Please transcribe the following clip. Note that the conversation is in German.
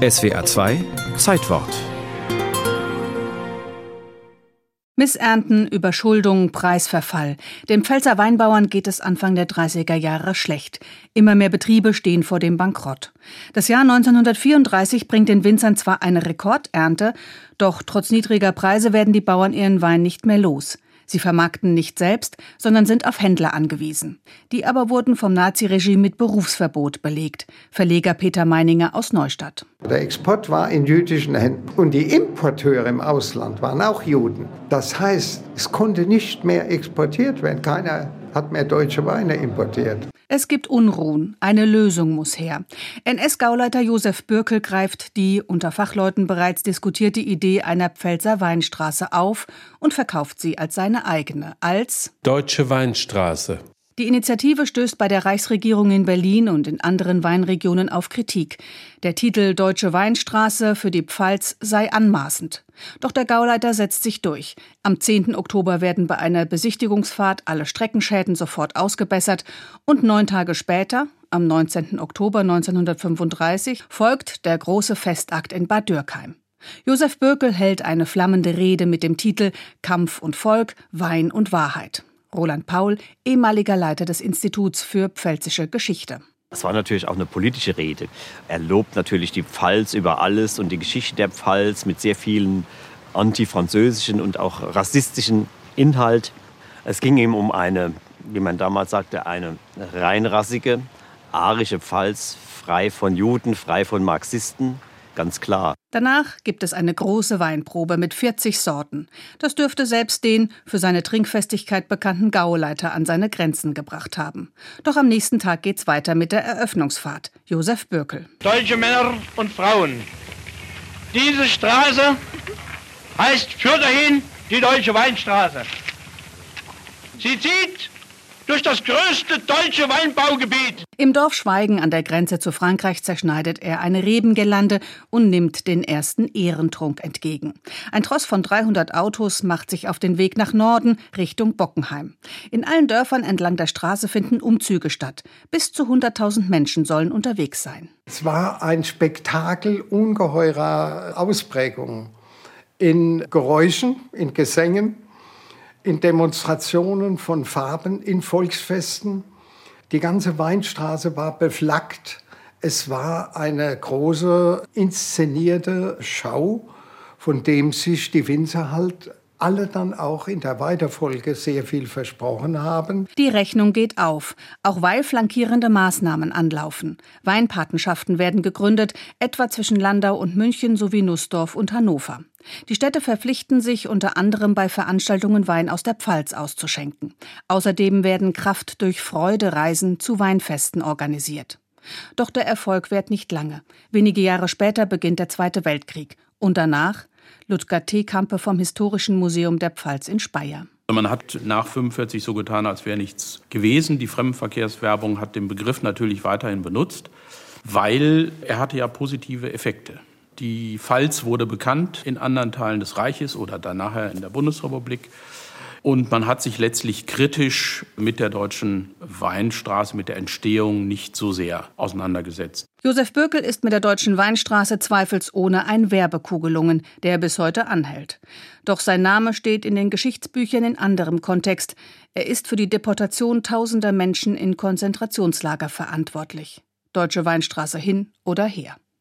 SWA 2 Zeitwort Missernten, Überschuldung, Preisverfall. Dem Pfälzer Weinbauern geht es Anfang der 30er Jahre schlecht. Immer mehr Betriebe stehen vor dem Bankrott. Das Jahr 1934 bringt den Winzern zwar eine Rekordernte, doch trotz niedriger Preise werden die Bauern ihren Wein nicht mehr los. Sie vermarkten nicht selbst, sondern sind auf Händler angewiesen. Die aber wurden vom Naziregime mit Berufsverbot belegt. Verleger Peter Meininger aus Neustadt. Der Export war in jüdischen Händen und die Importeure im Ausland waren auch Juden. Das heißt, es konnte nicht mehr exportiert werden. Keiner hat mehr deutsche Weine importiert. Es gibt Unruhen. Eine Lösung muss her. NS-Gauleiter Josef Bürkel greift die unter Fachleuten bereits diskutierte Idee einer Pfälzer Weinstraße auf und verkauft sie als seine eigene, als Deutsche Weinstraße. Die Initiative stößt bei der Reichsregierung in Berlin und in anderen Weinregionen auf Kritik. Der Titel Deutsche Weinstraße für die Pfalz sei anmaßend. Doch der Gauleiter setzt sich durch. Am 10. Oktober werden bei einer Besichtigungsfahrt alle Streckenschäden sofort ausgebessert und neun Tage später, am 19. Oktober 1935, folgt der große Festakt in Bad Dürkheim. Josef Bökel hält eine flammende Rede mit dem Titel Kampf und Volk, Wein und Wahrheit. Roland Paul, ehemaliger Leiter des Instituts für Pfälzische Geschichte. Es war natürlich auch eine politische Rede. Er lobt natürlich die Pfalz über alles und die Geschichte der Pfalz mit sehr vielen antifranzösischen und auch rassistischen Inhalt. Es ging ihm um eine, wie man damals sagte, eine reinrassige, arische Pfalz, frei von Juden, frei von Marxisten ganz klar. Danach gibt es eine große Weinprobe mit 40 Sorten. Das dürfte selbst den für seine Trinkfestigkeit bekannten Gauleiter an seine Grenzen gebracht haben. Doch am nächsten Tag geht's weiter mit der Eröffnungsfahrt. Josef Bürkel. Deutsche Männer und Frauen, diese Straße heißt für dahin die Deutsche Weinstraße. Sie zieht durch das größte deutsche Weinbaugebiet. Im Dorf Schweigen an der Grenze zu Frankreich zerschneidet er eine Rebengirlande und nimmt den ersten Ehrentrunk entgegen. Ein Tross von 300 Autos macht sich auf den Weg nach Norden Richtung Bockenheim. In allen Dörfern entlang der Straße finden Umzüge statt. Bis zu 100.000 Menschen sollen unterwegs sein. Es war ein Spektakel ungeheurer Ausprägung in Geräuschen, in Gesängen, in Demonstrationen von Farben, in Volksfesten. Die ganze Weinstraße war beflaggt. Es war eine große inszenierte Schau, von dem sich die Winzer halt alle dann auch in der Weiterfolge sehr viel versprochen haben. Die Rechnung geht auf, auch weil flankierende Maßnahmen anlaufen. Weinpatenschaften werden gegründet, etwa zwischen Landau und München sowie Nussdorf und Hannover. Die Städte verpflichten sich unter anderem bei Veranstaltungen Wein aus der Pfalz auszuschenken. Außerdem werden Kraft durch Freude Reisen zu Weinfesten organisiert. Doch der Erfolg währt nicht lange. Wenige Jahre später beginnt der Zweite Weltkrieg. Und danach Ludger Teekampe vom Historischen Museum der Pfalz in Speyer. Man hat nach 45 so getan, als wäre nichts gewesen. Die Fremdenverkehrswerbung hat den Begriff natürlich weiterhin benutzt, weil er hatte ja positive Effekte. Die Pfalz wurde bekannt in anderen Teilen des Reiches oder dann nachher in der Bundesrepublik. Und man hat sich letztlich kritisch mit der deutschen Weinstraße, mit der Entstehung nicht so sehr auseinandergesetzt. Josef Bökel ist mit der deutschen Weinstraße zweifelsohne ein Werbekugelungen, der bis heute anhält. Doch sein Name steht in den Geschichtsbüchern in anderem Kontext. Er ist für die Deportation tausender Menschen in Konzentrationslager verantwortlich. Deutsche Weinstraße hin oder her.